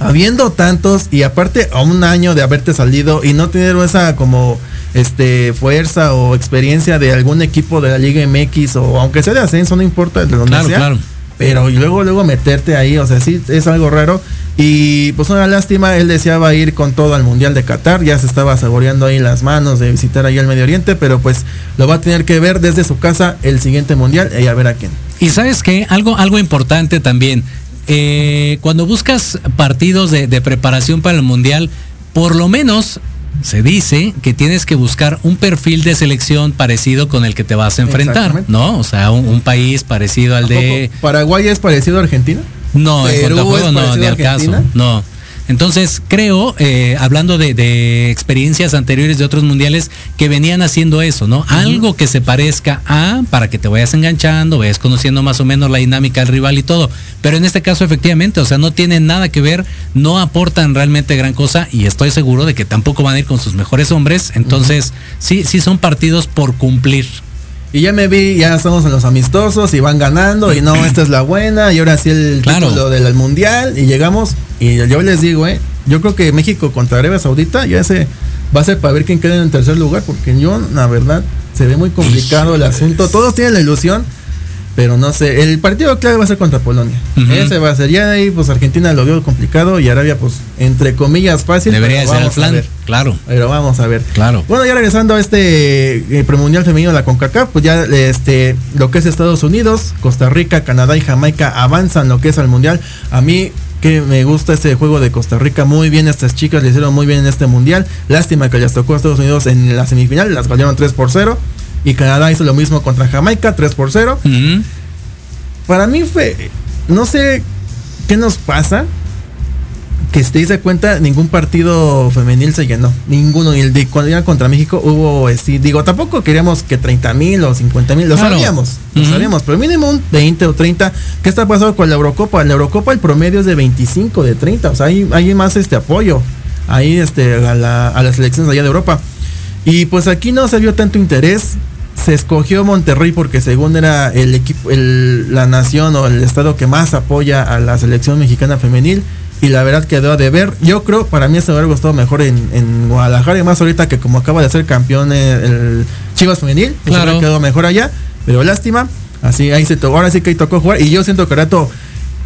habiendo tantos y aparte a un año de haberte salido y no tener esa como este fuerza o experiencia de algún equipo de la Liga MX o aunque sea de ascenso, no importa de donde Claro, sea. claro. Pero luego luego meterte ahí, o sea, sí es algo raro y pues una lástima, él deseaba ir con todo al Mundial de Qatar, ya se estaba saboreando ahí las manos de visitar ahí el Medio Oriente, pero pues lo va a tener que ver desde su casa el siguiente Mundial y a ver a quién. Y sabes qué, algo, algo importante también. Eh, cuando buscas partidos de, de preparación para el mundial, por lo menos se dice que tienes que buscar un perfil de selección parecido con el que te vas a enfrentar. ¿no? O sea, un, un país parecido al de. ¿Paraguay es parecido a Argentina? No, en ¿Perú juego es no, ni al caso. No. Entonces, creo, eh, hablando de, de experiencias anteriores de otros mundiales, que venían haciendo eso, ¿no? Algo que se parezca a, para que te vayas enganchando, vayas conociendo más o menos la dinámica del rival y todo. Pero en este caso, efectivamente, o sea, no tienen nada que ver, no aportan realmente gran cosa y estoy seguro de que tampoco van a ir con sus mejores hombres. Entonces, sí, sí son partidos por cumplir. Y ya me vi, ya estamos en los amistosos y van ganando y no, esta es la buena y ahora sí el Claro. título del mundial y llegamos y yo les digo, eh, yo creo que México contra Arabia Saudita ya ese va a ser para ver quién queda en tercer lugar porque yo la verdad se ve muy complicado el asunto, todos tienen la ilusión, pero no sé, el partido clave va a ser contra Polonia. Ese va a ser ya ahí pues Argentina lo vio complicado y Arabia pues entre comillas fácil. Debería ser el plan. Claro. Pero vamos a ver. Claro. Bueno, ya regresando a este eh, premundial femenino de la CONCACAF, pues ya este lo que es Estados Unidos, Costa Rica, Canadá y Jamaica avanzan lo que es al mundial. A mí que me gusta este juego de Costa Rica, muy bien estas chicas le hicieron muy bien en este mundial. Lástima que les tocó a Estados Unidos en la semifinal, las valieron 3 por 0 y Canadá hizo lo mismo contra Jamaica, 3 por 0. Ujú. Para mí fue no sé qué nos pasa que si te diste cuenta, ningún partido femenil se llenó. Ninguno. Y el de cuando iban contra México hubo, sí, digo, tampoco queríamos que 30 mil o 50 mil. Lo Claro. sabíamos. Lo sabíamos. Pero mínimo un 20 o 30. ¿Qué está pasando con la Eurocopa? En la Eurocopa el promedio es de 25, de 30. O sea, hay, hay más este apoyo. Ahí este, a, la- a las selecciones allá de Europa. Y pues aquí no se vio tanto interés. Se escogió Monterrey porque según era el equipo, el- la nación o el estado que más apoya a la selección mexicana femenil. Y la verdad quedó a deber. Yo creo, para mí se me hubiera gustado mejor en, en Guadalajara y más ahorita que como acaba de ser campeón el, Chivas femenil. Claro. quedado mejor allá. Pero lástima. Así ahí se tocó. Ahora sí que ahí tocó jugar. Y yo siento que Rato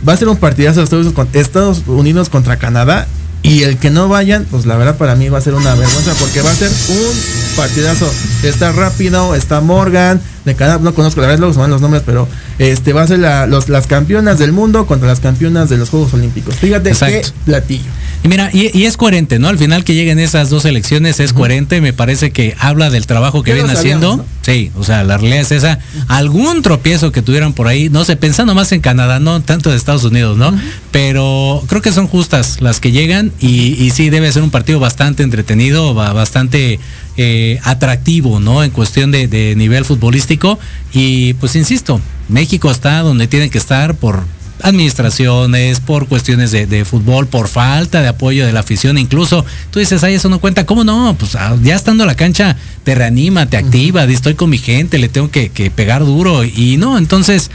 va a ser un partidazo de Estados Unidos contra Canadá. Y el que no vayan, pues la verdad para mí va a ser una vergüenza porque va a ser un partidazo. Está rápido, está Morgan, de no conozco la verdad luego van los nombres, pero este va a ser la- los, las campeonas del mundo contra las campeonas de los Juegos Olímpicos. Fíjate qué Exacto. platillo. Y mira, y, y es coherente, ¿no? Al final que lleguen esas dos elecciones es coherente, me parece que habla del trabajo que Ya lo viene sabíamos, haciendo. ¿no? Sí, o sea, la realidad es esa. Algún tropiezo que tuvieran por ahí, no sé, pensando más en Canadá, no tanto de Estados Unidos, ¿no? Pero creo que son justas las que llegan y, y sí debe ser un partido bastante entretenido, ba- bastante eh, atractivo, ¿no? En cuestión de, de nivel futbolístico. Y pues insisto, México está donde tiene que estar por administraciones, por cuestiones de, de fútbol, por falta de apoyo de la afición, incluso tú dices, ay, eso no cuenta, ¿cómo no? Pues ah, ya estando en la cancha, te reanima, te activa, estoy con mi gente, le tengo que, que pegar duro y no, entonces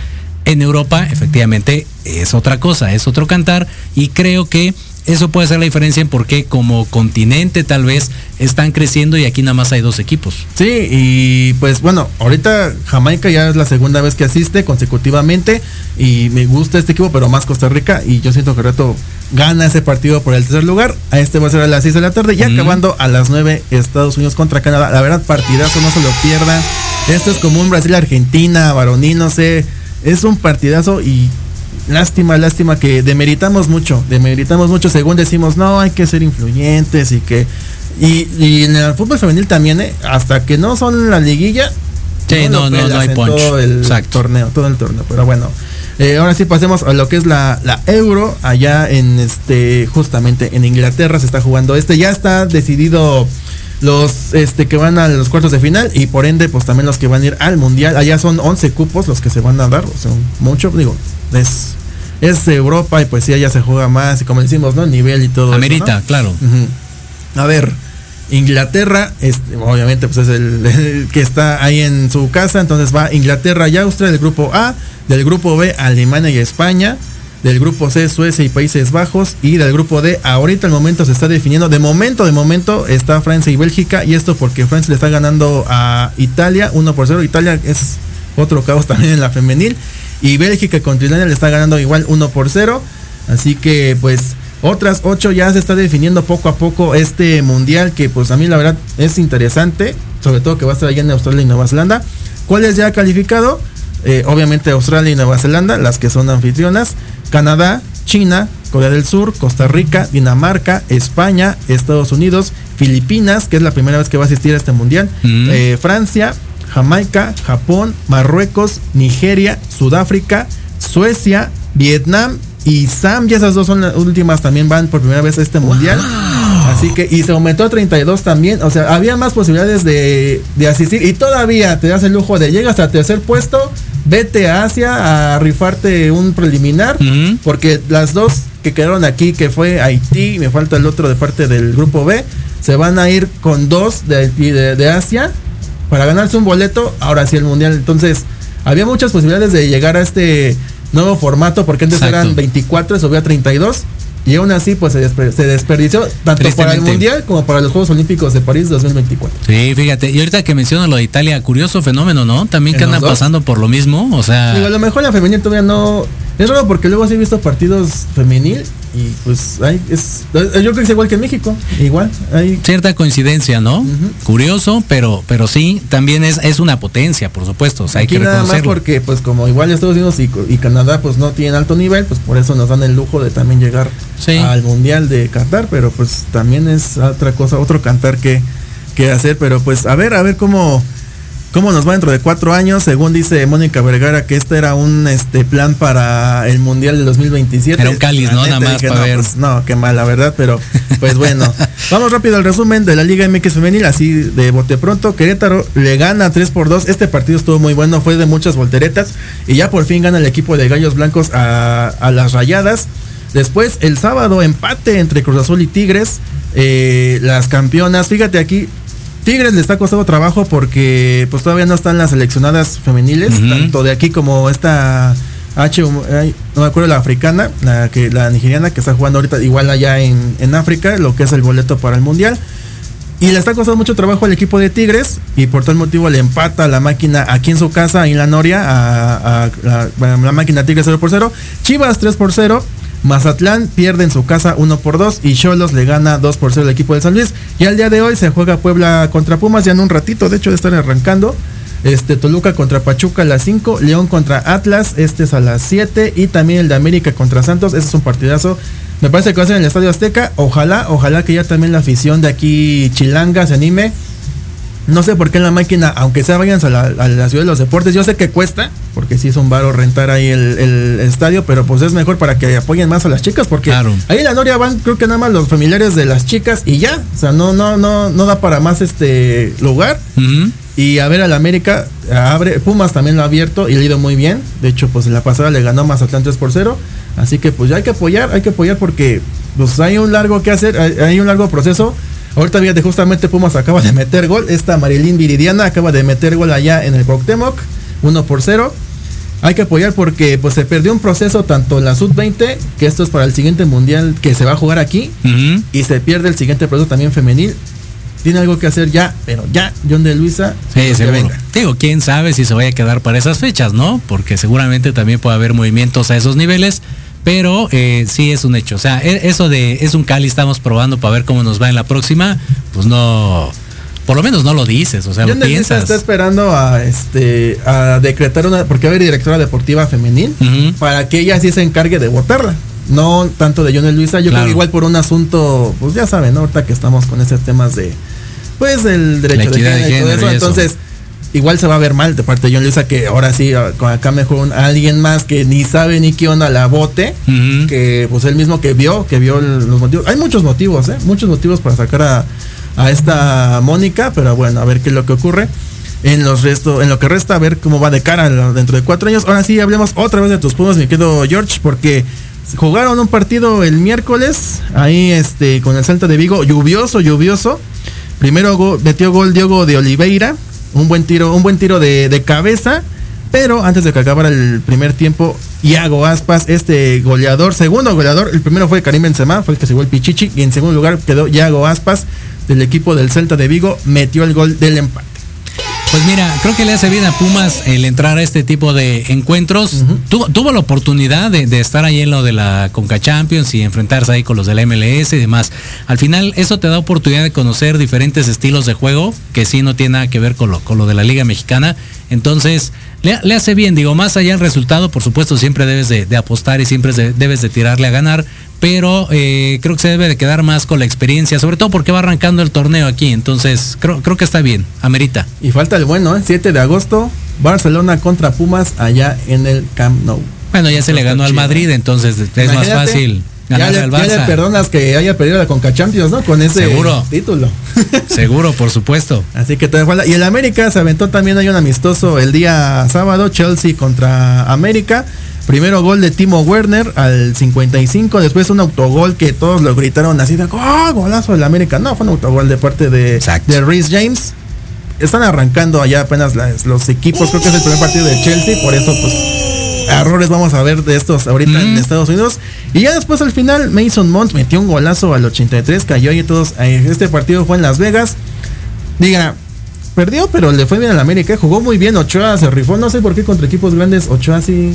en Europa efectivamente es otra cosa, es otro cantar y creo que eso puede ser la diferencia en por qué como continente tal vez están creciendo y aquí nada más hay dos equipos. Sí, y pues bueno, ahorita Jamaica ya es la segunda vez que asiste consecutivamente y me gusta este equipo, pero más Costa Rica y yo siento que Reto gana ese partido por el tercer lugar. A este va a ser a las 6 de la tarde y acabando a las 9 Estados Unidos contra Canadá. La verdad, partidazo, no se lo pierdan. Esto es como un Brasil-Argentina, varonil, no sé. Es un partidazo y lástima, lástima que demeritamos mucho, demeritamos mucho según decimos, no, hay que ser influyentes y que... Y, y en el fútbol femenil también, ¿eh? hasta que no son la liguilla, Sí, no, no, no hay punch. todo el Exacto. torneo, todo el torneo, pero bueno. Eh, ahora sí pasemos a lo que es la, la Euro. Allá en este, justamente en Inglaterra se está jugando este. Ya está decidido los este que van a los cuartos de final y por ende pues también los que van a ir al mundial. Allá son 11 cupos los que se van a dar, o sea, mucho, digo, es es Europa y pues sí, allá se juega más y como decimos, ¿no? Nivel y todo. eso, Amerita, ¿no? claro. A ver, Inglaterra, este, obviamente pues es el, (laughs) el que está ahí en su casa, entonces va Inglaterra y Austria del grupo A, del grupo B Alemania y España, del grupo C Suecia y Países Bajos y del grupo D ahorita el momento se está definiendo, de momento, de momento está Francia y Bélgica y esto porque Francia le está ganando a Italia 1 por 0, Italia es otro caos (laughs) también en la femenil y Bélgica contra Italia le está ganando igual 1 por 0, así que pues otras ocho ya se está definiendo poco a poco este mundial que pues a mí la verdad es interesante, sobre todo que va a estar allá en Australia y Nueva Zelanda. ¿Cuáles ya ha calificado? Eh, obviamente Australia y Nueva Zelanda, las que son anfitrionas, Canadá, China, Corea del Sur, Costa Rica, Dinamarca, España, Estados Unidos, Filipinas, que es la primera vez que va a asistir a este mundial, Mm. eh, Francia, Jamaica, Japón, Marruecos, Nigeria, Sudáfrica, Suecia, Vietnam y Zambia. Esas dos son las últimas también van por primera vez a este mundial. Así que, y se aumentó a 32 también. O sea, había más posibilidades de, de asistir. Y todavía te das el lujo de llegas al tercer puesto, vete a Asia a rifarte un preliminar. Porque las dos que quedaron aquí, que fue Haití, y me falta el otro de parte del grupo B, se van a ir con dos de, de, de Asia para ganarse un boleto. Ahora sí el mundial. Entonces, había muchas posibilidades de llegar a este nuevo formato, porque antes Exacto. eran 24, subió a 32. Y aún así, pues se, desper- se desperdició tanto para el. Mundial como para los Juegos Olímpicos de París 2024. Sí, fíjate. Y ahorita que mencionas lo de Italia, curioso fenómeno, ¿no? También que ¿En los andan pasando por lo mismo. O sea, Digo, a lo mejor la femenil todavía no. Es raro porque luego sí he visto partidos femenil y pues hay, es, yo creo que es igual que en México. Igual, hay cierta coincidencia, ¿no? Curioso, pero, pero sí, también es, es una potencia, por supuesto. O sea, hay que nada más porque pues como igual Estados Unidos y, y Canadá pues no tienen alto nivel, pues por eso nos dan el lujo de también llegar Sí. al Mundial de Qatar, pero pues también es otra cosa, otro cantar que, que hacer, pero pues a ver, a ver cómo, cómo nos va dentro de cuatro años, según dice Mónica Vergara que este era un este plan para el Mundial del 2027. Era un cáliz, ¿no? Nada más dije, para no, ver. pues, no, qué mal, la verdad, pero pues bueno. (laughs) Vamos rápido al resumen de la Liga MX Femenil, así de bote pronto. Querétaro le gana 3 por 2. Este partido estuvo muy bueno, fue de muchas volteretas. Y ya por fin gana el equipo de Gallos Blancos a, a las rayadas. Después, el sábado, empate entre Cruz Azul y Tigres. Eh, las campeonas, fíjate aquí. Tigres le está costando trabajo porque pues todavía no están las seleccionadas femeniles, tanto de aquí como esta H, no me acuerdo la africana, la que la nigeriana que está jugando ahorita igual allá en, en África, lo que es el boleto para el mundial. Y le está costando mucho trabajo al equipo de Tigres y por tal motivo le empata la máquina aquí en su casa, en la Noria, a, la máquina Tigres 0 por 0. Chivas 3 por 0. Mazatlán pierde en su casa 1 por 2 y Cholos le gana 2 por 0 al equipo de San Luis. Y al día de hoy se juega Puebla contra Pumas ya en un ratito, de hecho de estar arrancando. Este Toluca contra Pachuca a las 5, León contra Atlas, este es a las 7 y también el de América contra Santos, ese es un partidazo. Me parece que va a ser en el Estadio Azteca. Ojalá, ojalá que ya también la afición de aquí Chilanga se anime. No sé por qué en la máquina, aunque sea vayan a la, a la ciudad de los deportes, yo sé que cuesta, porque sí es un varo rentar ahí el, el estadio, pero pues es mejor para que apoyen más a las chicas, porque Claro. ahí en la Noria van, creo que nada más los familiares de las chicas y ya, o sea, no, no, no, no da para más este lugar. Y a ver al América, abre, Pumas también lo ha abierto y le ha ido muy bien. De hecho, pues en la pasada le ganó Mazatlán 3 por 0. Así que pues ya hay que apoyar, hay que apoyar porque pues hay un largo que hacer, hay, hay un largo proceso. Ahorita fíjate, justamente Pumas acaba de meter gol. Esta Marilyn Viridiana acaba de meter gol allá en el Cuauhtémoc, 1 por 0. Hay que apoyar porque pues se perdió un proceso tanto en la sub-20, que esto es para el siguiente mundial que se va a jugar aquí, y se pierde el siguiente proceso también femenil. Tiene algo que hacer ya, pero ya, John de Luisa. Sí, seguro. venga. Digo, quién sabe si se vaya a quedar para esas fechas, ¿no? Porque seguramente también puede haber movimientos a esos niveles. Pero eh, sí es un hecho. O sea, e- eso de es un Cali, estamos probando para ver cómo nos va en la próxima. Pues no. Por lo menos no lo dices. O sea, John lo piensas. está esperando a este a decretar una, porque va a haber directora deportiva femenil, para que ella sí se encargue de votarla. No tanto de John de Luisa, yo creo que igual por un asunto, pues ya saben, ¿no? ahorita que estamos con esos temas de pues el derecho de género y todo género eso. y eso. Entonces, igual se va a ver mal de parte de John Luisa que ahora sí, a- con acá mejor un- alguien más que ni sabe ni qué onda la bote, que pues él mismo que vio, que vio los motivos. Hay muchos motivos, ¿eh? Muchos motivos para sacar a, a esta Mónica, pero bueno, a ver qué es lo que ocurre. En, los resto, en lo que resta, a ver cómo va de cara dentro de cuatro años. Ahora sí, hablemos otra vez de tus Pumas, mi querido George, porque jugaron un partido el miércoles, ahí este, con el Celta de Vigo, lluvioso, lluvioso. Primero go- metió gol Diogo de Oliveira, un buen tiro, un buen tiro de, de cabeza. Pero antes de que acabara el primer tiempo, Iago Aspas, este goleador, segundo goleador, el primero fue Karim Benzema, fue el que se el Pichichi, y en segundo lugar quedó Iago Aspas del equipo del Celta de Vigo, metió el gol del empate. Pues mira, creo que le hace bien a Pumas el entrar a este tipo de encuentros. tuvo, tuvo la oportunidad de, de estar ahí en lo de la Conca Champions y enfrentarse ahí con los del MLS y demás. Al final, eso te da oportunidad de conocer diferentes estilos de juego que sí no tiene nada que ver con lo, con lo de la Liga Mexicana. Entonces, le, le hace bien, digo, más allá del resultado, por supuesto, siempre debes de, de apostar y siempre de- debes de tirarle a ganar. Pero eh, creo que se debe de quedar más con la experiencia, sobre todo porque va arrancando el torneo aquí. Entonces, creo, creo que está bien, amerita. Y falta el bueno, ¿eh? 7 de agosto, Barcelona contra Pumas allá en el Camp Nou. Bueno, ya se le ganó al Madrid, entonces es más fácil Ya le, ya perdonas que haya perdido la Conca Champions, ¿no? Con ese Seguro. título. (laughs) Seguro, por supuesto. Así que falta. Y el América se aventó también hay un amistoso el día sábado, Chelsea contra América. Primero gol de Timo Werner al 55, después un autogol que todos lo gritaron así de ¡Oh, golazo del América! No, fue un autogol de parte de, de James. Están arrancando allá apenas las- los equipos, creo que es el primer partido de Chelsea, por eso pues errores vamos a ver de estos ahorita en Estados Unidos. Y ya después al final Mason Mount metió un golazo al 83, cayó y todos, eh, este partido fue en Las Vegas. Diga, perdió, pero le fue bien al América, jugó muy bien, Ochoa se rifó, no sé por qué contra equipos grandes Ochoa sí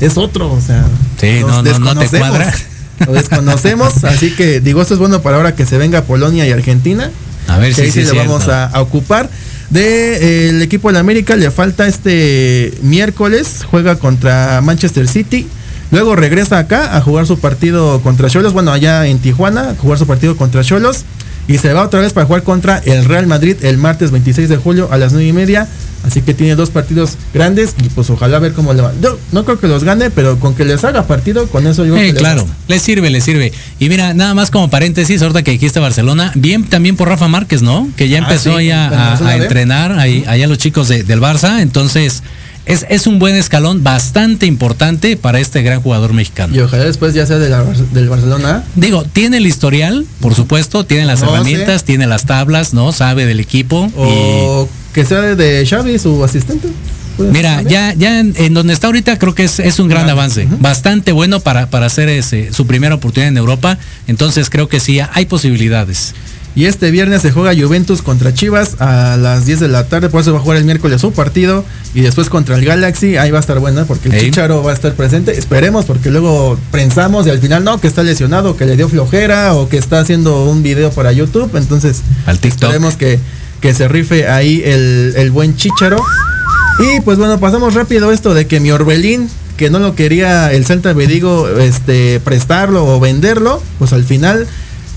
es otro, o sea, Sí, no, no, no te cuadra. (laughs) Lo desconocemos, así que digo, esto es bueno para ahora que se venga Polonia y Argentina. A ver que si ahí sí sí le vamos a ocupar. De eh, el equipo de América le falta este miércoles, juega contra Manchester City. Luego regresa acá a jugar su partido contra Cholos, bueno, allá en Tijuana, jugar su partido contra Cholos. Y se va otra vez para jugar contra el Real Madrid el martes 26 de julio a las 9 y media. Así que tiene dos partidos grandes y pues ojalá ver cómo le va. Yo no creo que los gane, pero con que les haga partido, con eso yo creo Eh, que les claro, basta. le sirve, le sirve. Y mira, nada más como paréntesis, ahorita que dijiste Barcelona, bien también por Rafa Márquez, ¿no? Que ya Ah, empezó sí, ya a, entrenar ahí, allá los chicos de- del Barça, entonces es, es un buen escalón bastante importante para este gran jugador mexicano. Y ojalá después ya sea de la del Barcelona. Digo, tiene el historial, por supuesto, tiene las herramientas, tiene las tablas, ¿no? Sabe del equipo. O que sea de Xavi, su asistente. Puede ser Mira, ya, ya en, en donde está ahorita creo que es, es un gran avance, bastante bueno para, para hacer ese, su primera oportunidad en Europa, entonces creo que sí, hay posibilidades. Y este viernes se juega Juventus contra Chivas a las 10 de la tarde. Por eso va a jugar el miércoles su partido. Y después contra el Galaxy. Ahí va a estar buena porque el Ey. Chicharo va a estar presente. Esperemos porque luego pensamos y al final no, que está lesionado, que le dio flojera o que está haciendo un video para YouTube. Entonces Al TikTok. esperemos que, que se rife ahí el, el buen Chicharo. Y pues bueno, pasamos rápido esto de que mi Orbelín, que no lo quería el Celta me digo, este, prestarlo o venderlo, pues al final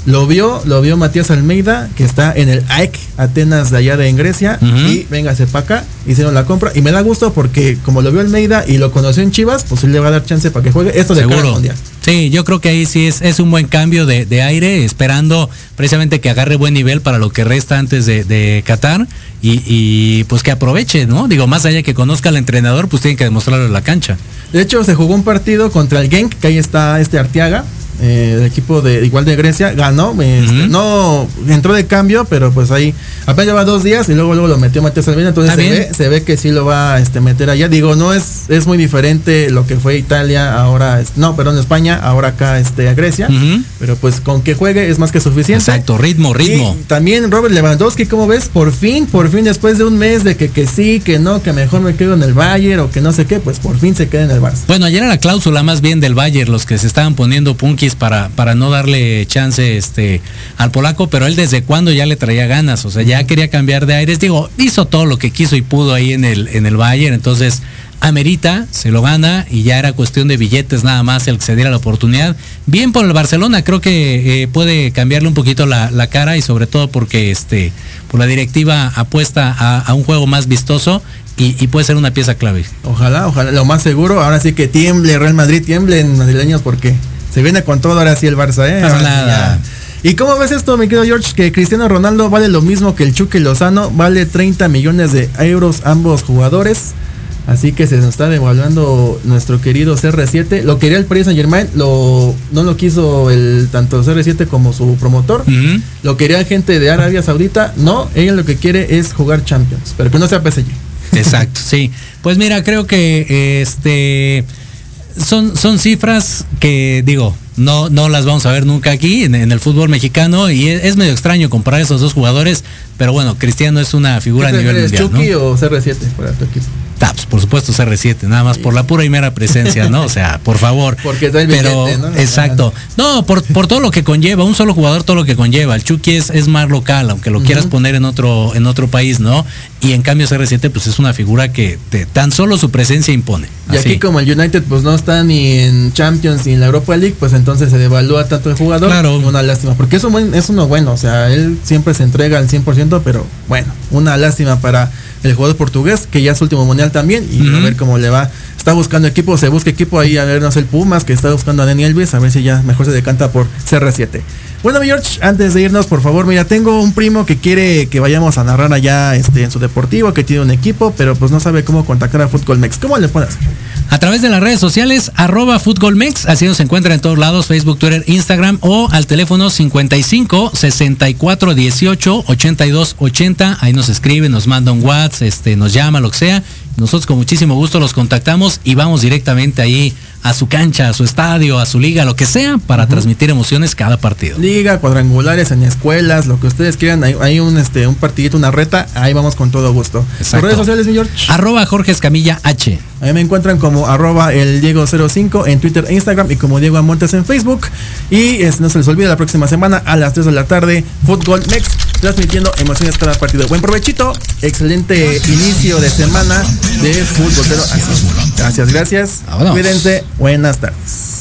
lo vio, lo vio Matías Almeida, que está en el AEK Atenas de allá de en Grecia, y véngase para acá, hicieron la compra, y me da gusto porque como lo vio Almeida y lo conoció en Chivas, pues él le va a dar chance para que juegue esto de Seguro. mundial. Sí, yo creo que ahí sí es, es un buen cambio de, de aire, esperando precisamente que agarre buen nivel para lo que resta antes de, de Qatar y, y, pues que aproveche, ¿no? Digo, más allá que conozca al entrenador, pues tiene que demostrarlo en la cancha. De hecho, se jugó un partido contra el Genk, que ahí está este Arteaga, eh, el equipo de igual de Grecia, ganó, este, no entró de cambio, pero pues ahí apenas lleva dos días y luego luego lo metió Matías Almeida, entonces se ve, se ve que sí lo va a este, meter allá. Digo, no es, es muy diferente lo que fue Italia, ahora, no, perdón, España, ahora acá este, a Grecia, pero pues con que juegue es más que suficiente. Exacto, ritmo, ritmo. Y también Robert Lewandowski, ¿cómo ves? Por fin, por fin, después de un mes de que, que sí, que no, que mejor me quedo en el Bayern o que no sé qué, pues por fin se queda en el Barça. Bueno, ayer era la cláusula más bien del Bayern, los que se estaban poniendo punky Para, para no darle chance este, al polaco, pero él desde cuando ya le traía ganas, o sea, ya quería cambiar de aires. Digo, hizo todo lo que quiso y pudo ahí en el, en el Bayern, entonces amerita, se lo gana y ya era cuestión de billetes nada más el que se diera la oportunidad. Bien por el Barcelona, creo que eh, puede cambiarle un poquito la, la cara y sobre todo porque este, por la directiva apuesta a, a un juego más vistoso y, y puede ser una pieza clave. Ojalá, ojalá, lo más seguro. Ahora sí que tiemble Real Madrid, tiemblen madrileños porque se viene con todo ahora sí el Barça, ¿eh? Pasa nada. ¿Y cómo ves esto, mi querido George? Que Cristiano Ronaldo vale lo mismo que el Chucky Lozano, vale 30 millones de euros ambos jugadores. Así que se nos está devaluando nuestro querido CR7. Lo quería el Paris Saint Germain, lo, no lo quiso el tanto CR7 como su promotor. Lo quería gente de Arabia Saudita. No, ella lo que quiere es jugar Champions, pero que no sea PSG. Exacto, sí. Pues mira, creo que este son, son cifras que digo, no, no las vamos a ver nunca aquí en, en el fútbol mexicano y es, es medio extraño comparar esos dos jugadores, pero bueno, Cristiano es una figura a ¿Qué nivel mundial. ¿no? Chucky o CR7 para tu equipo? Taps, por supuesto CR7, nada más por la pura y mera presencia, ¿no? O sea, por favor. (laughs) Porque trae el Pero, billete, ¿no? exacto. No, por, por todo lo que conlleva, un solo jugador, todo lo que conlleva. El Chucky es, es más local, aunque lo quieras poner en otro, en otro país, ¿no? Y en cambio CR7, pues es una figura que te- tan solo su presencia impone. Y Así. aquí como el United pues no está ni en Champions ni en la Europa League, pues entonces se devalúa tanto el jugador. Claro. Una lástima, porque es, un buen, es uno bueno, o sea, él siempre se entrega al 100%, pero bueno, una lástima para el jugador portugués, que ya es último mundial también, y a ver cómo le va. Está buscando equipo, se busca equipo ahí, a ver, no sé, el Pumas, que está buscando a Dani Elvis, a ver si ya mejor se decanta por CR7. Bueno, mi George, antes de irnos, por favor, mira, tengo un primo que quiere que vayamos a narrar allá este, en su deportivo, que tiene un equipo, pero pues no sabe cómo contactar a Fútbol Mex. ¿Cómo le puedes? A través de las redes sociales, arroba futbolmex, así nos encuentra en todos lados, Facebook, Twitter, Instagram o al teléfono 55 64 18 82 80. Ahí nos escribe, nos manda un WhatsApp, este, nos llama, lo que sea. Nosotros con muchísimo gusto los contactamos y vamos directamente ahí a su cancha, a su estadio, a su liga, lo que sea, para transmitir emociones cada partido. Liga, cuadrangulares en escuelas, lo que ustedes quieran, hay, hay un este un partidito, una reta, ahí vamos con todo gusto. Exacto. ¿Por redes sociales, mi George? Arroba Jorge Escamilla H. Ahí me encuentran como arroba el Diego05 en Twitter e Instagram y como Diego Amontes en Facebook. Y es- no se les olvide la próxima semana a las 3 de la tarde, Fútbol Mex, transmitiendo emociones cada partido. Buen provechito, excelente inicio de semana de fútbol. Pero así. Gracias, gracias. Vámonos. Cuídense, buenas tardes.